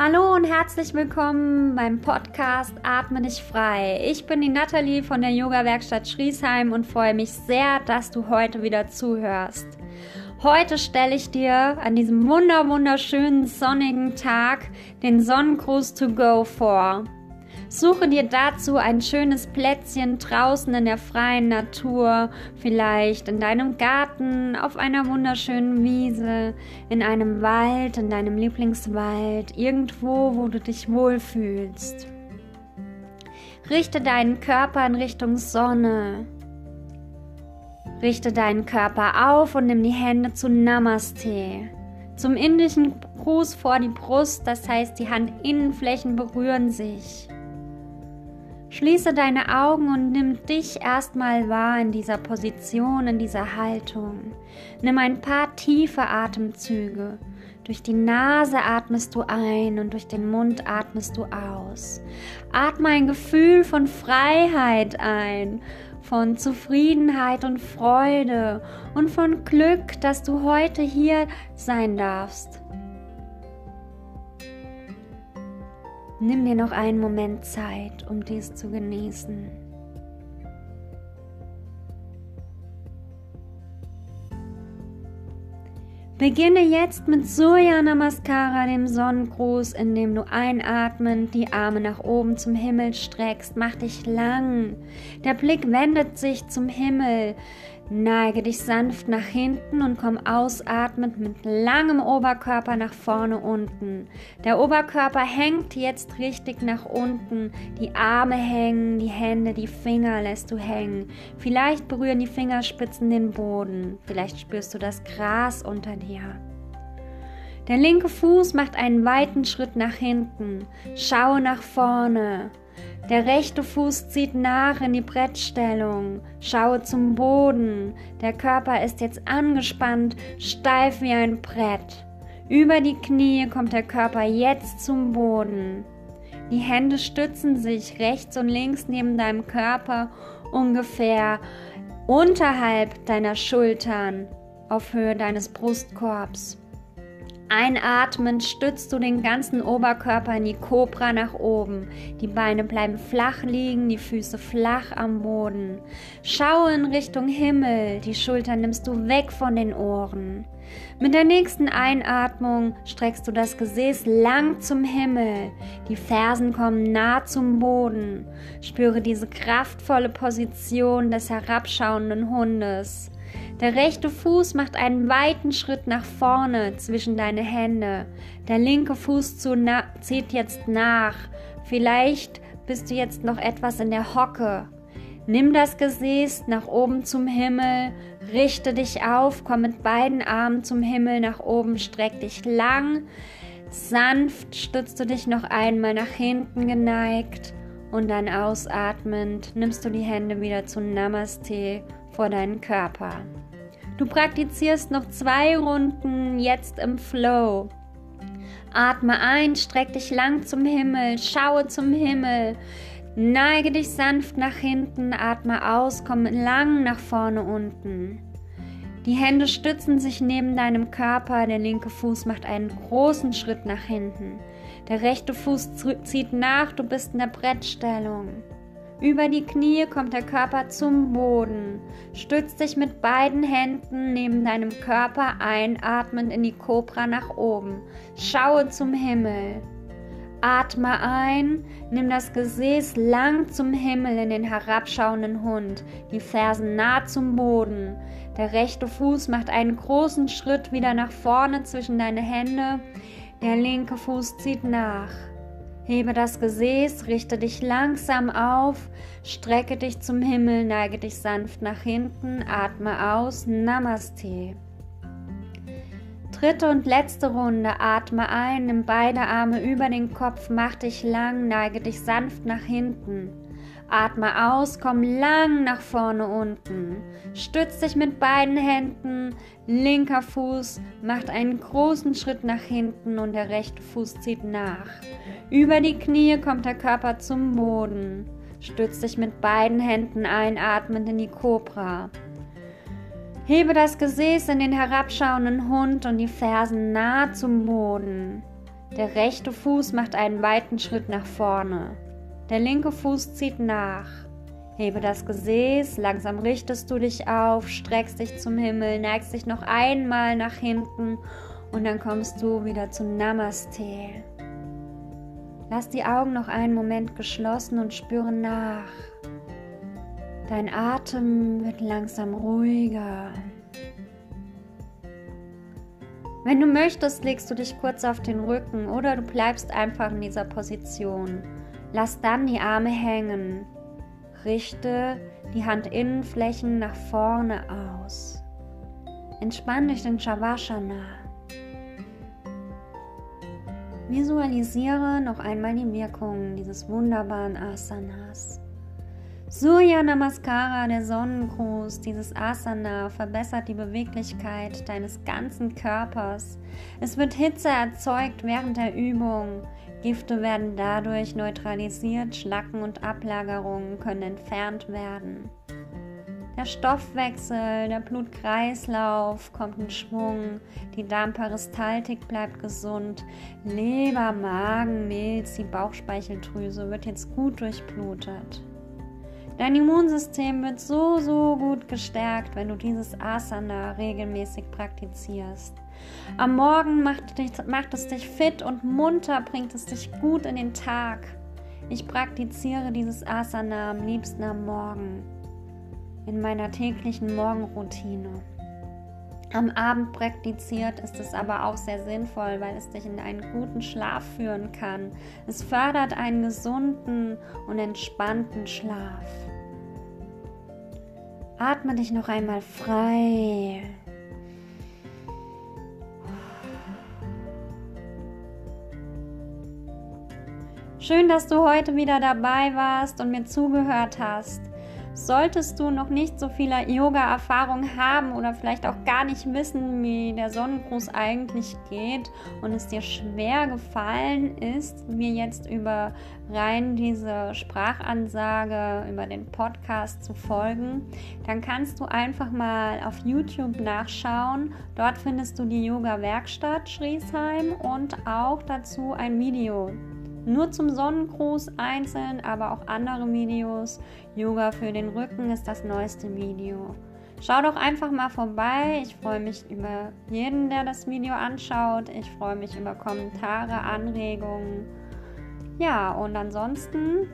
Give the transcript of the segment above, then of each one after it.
Hallo und herzlich willkommen beim Podcast Atme dich frei. Ich bin die Nathalie von der Yoga-Werkstatt Schriesheim und freue mich sehr, dass du heute wieder zuhörst. Heute stelle ich dir an diesem wunder wunderschönen sonnigen Tag den Sonnengruß to go vor. Suche dir dazu ein schönes Plätzchen draußen in der freien Natur, vielleicht in deinem Garten, auf einer wunderschönen Wiese, in einem Wald, in deinem Lieblingswald, irgendwo, wo du dich wohlfühlst. Richte deinen Körper in Richtung Sonne. Richte deinen Körper auf und nimm die Hände zu Namaste. Zum indischen Gruß vor die Brust, das heißt, die Handinnenflächen berühren sich. Schließe deine Augen und nimm dich erstmal wahr in dieser Position, in dieser Haltung. Nimm ein paar tiefe Atemzüge. Durch die Nase atmest du ein und durch den Mund atmest du aus. Atme ein Gefühl von Freiheit ein, von Zufriedenheit und Freude und von Glück, dass du heute hier sein darfst. Nimm dir noch einen Moment Zeit, um dies zu genießen. Beginne jetzt mit Surya Namaskara, dem Sonnengruß, indem du einatmend die Arme nach oben zum Himmel streckst. Mach dich lang. Der Blick wendet sich zum Himmel. Neige dich sanft nach hinten und komm ausatmend mit langem Oberkörper nach vorne unten. Der Oberkörper hängt jetzt richtig nach unten. Die Arme hängen, die Hände, die Finger lässt du hängen. Vielleicht berühren die Fingerspitzen den Boden. Vielleicht spürst du das Gras unter dir. Der linke Fuß macht einen weiten Schritt nach hinten. Schaue nach vorne. Der rechte Fuß zieht nach in die Brettstellung. Schaue zum Boden. Der Körper ist jetzt angespannt, steif wie ein Brett. Über die Knie kommt der Körper jetzt zum Boden. Die Hände stützen sich rechts und links neben deinem Körper ungefähr unterhalb deiner Schultern auf Höhe deines Brustkorbs. Einatmend stützt du den ganzen Oberkörper in die Kobra nach oben. Die Beine bleiben flach liegen, die Füße flach am Boden. Schaue in Richtung Himmel, die Schultern nimmst du weg von den Ohren. Mit der nächsten Einatmung streckst du das Gesäß lang zum Himmel. Die Fersen kommen nah zum Boden. Spüre diese kraftvolle Position des herabschauenden Hundes. Der rechte Fuß macht einen weiten Schritt nach vorne zwischen deine Hände. Der linke Fuß zieht jetzt nach. Vielleicht bist du jetzt noch etwas in der Hocke. Nimm das Gesäß nach oben zum Himmel, richte dich auf, komm mit beiden Armen zum Himmel nach oben, streck dich lang. Sanft stützt du dich noch einmal nach hinten geneigt und dann ausatmend nimmst du die Hände wieder zu Namaste vor deinen Körper. Du praktizierst noch zwei Runden jetzt im Flow. Atme ein, streck dich lang zum Himmel, schaue zum Himmel, neige dich sanft nach hinten, atme aus, komm lang nach vorne unten. Die Hände stützen sich neben deinem Körper, der linke Fuß macht einen großen Schritt nach hinten. Der rechte Fuß zieht nach, du bist in der Brettstellung. Über die Knie kommt der Körper zum Boden. Stütz dich mit beiden Händen neben deinem Körper einatmend in die Kobra nach oben. Schaue zum Himmel. Atme ein, nimm das Gesäß lang zum Himmel in den herabschauenden Hund, die Fersen nah zum Boden. Der rechte Fuß macht einen großen Schritt wieder nach vorne zwischen deine Hände, der linke Fuß zieht nach. Hebe das Gesäß, richte dich langsam auf, strecke dich zum Himmel, neige dich sanft nach hinten, atme aus, Namaste. Dritte und letzte Runde, atme ein, nimm beide Arme über den Kopf, mach dich lang, neige dich sanft nach hinten. Atme aus, komm lang nach vorne unten. Stütz dich mit beiden Händen. Linker Fuß macht einen großen Schritt nach hinten und der rechte Fuß zieht nach. Über die Knie kommt der Körper zum Boden. Stütz dich mit beiden Händen einatmend in die Kobra. Hebe das Gesäß in den herabschauenden Hund und die Fersen nah zum Boden. Der rechte Fuß macht einen weiten Schritt nach vorne. Der linke Fuß zieht nach. Hebe das Gesäß, langsam richtest du dich auf, streckst dich zum Himmel, neigst dich noch einmal nach hinten und dann kommst du wieder zu Namaste. Lass die Augen noch einen Moment geschlossen und spüre nach. Dein Atem wird langsam ruhiger. Wenn du möchtest, legst du dich kurz auf den Rücken oder du bleibst einfach in dieser Position. Lass dann die Arme hängen. Richte die Handinnenflächen nach vorne aus. Entspann dich in Shavasana. Visualisiere noch einmal die Wirkungen dieses wunderbaren Asanas. Surya Namaskara, der Sonnengruß, dieses Asana verbessert die Beweglichkeit deines ganzen Körpers. Es wird Hitze erzeugt während der Übung. Gifte werden dadurch neutralisiert, Schlacken und Ablagerungen können entfernt werden. Der Stoffwechsel, der Blutkreislauf kommt in Schwung, die Darmperistaltik bleibt gesund, Leber, Magen, Milz, die Bauchspeicheldrüse wird jetzt gut durchblutet. Dein Immunsystem wird so, so gut gestärkt, wenn du dieses Asana regelmäßig praktizierst. Am Morgen macht, dich, macht es dich fit und munter, bringt es dich gut in den Tag. Ich praktiziere dieses Asana am liebsten am Morgen in meiner täglichen Morgenroutine. Am Abend praktiziert ist es aber auch sehr sinnvoll, weil es dich in einen guten Schlaf führen kann. Es fördert einen gesunden und entspannten Schlaf. Atme dich noch einmal frei. Schön, dass du heute wieder dabei warst und mir zugehört hast. Solltest du noch nicht so viel Yoga-Erfahrung haben oder vielleicht auch gar nicht wissen, wie der Sonnengruß eigentlich geht und es dir schwer gefallen ist, mir jetzt über rein diese Sprachansage, über den Podcast zu folgen, dann kannst du einfach mal auf YouTube nachschauen. Dort findest du die Yoga-Werkstatt Schriesheim und auch dazu ein Video nur zum Sonnengruß einzeln, aber auch andere Videos. Yoga für den Rücken ist das neueste Video. Schau doch einfach mal vorbei. Ich freue mich über jeden, der das Video anschaut. Ich freue mich über Kommentare, Anregungen. Ja, und ansonsten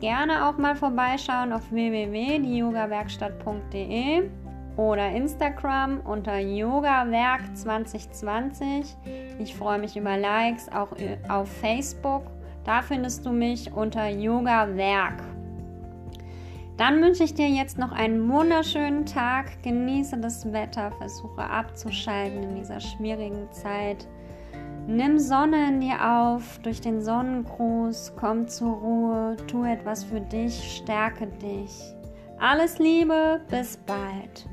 gerne auch mal vorbeischauen auf www.diogawerkstatt.de oder Instagram unter yogawerk2020. Ich freue mich über Likes auch auf Facebook da findest du mich unter Yoga Werk. Dann wünsche ich dir jetzt noch einen wunderschönen Tag. Genieße das Wetter, versuche abzuschalten in dieser schwierigen Zeit. Nimm Sonne in dir auf durch den Sonnengruß, komm zur Ruhe, tu etwas für dich, stärke dich. Alles Liebe, bis bald.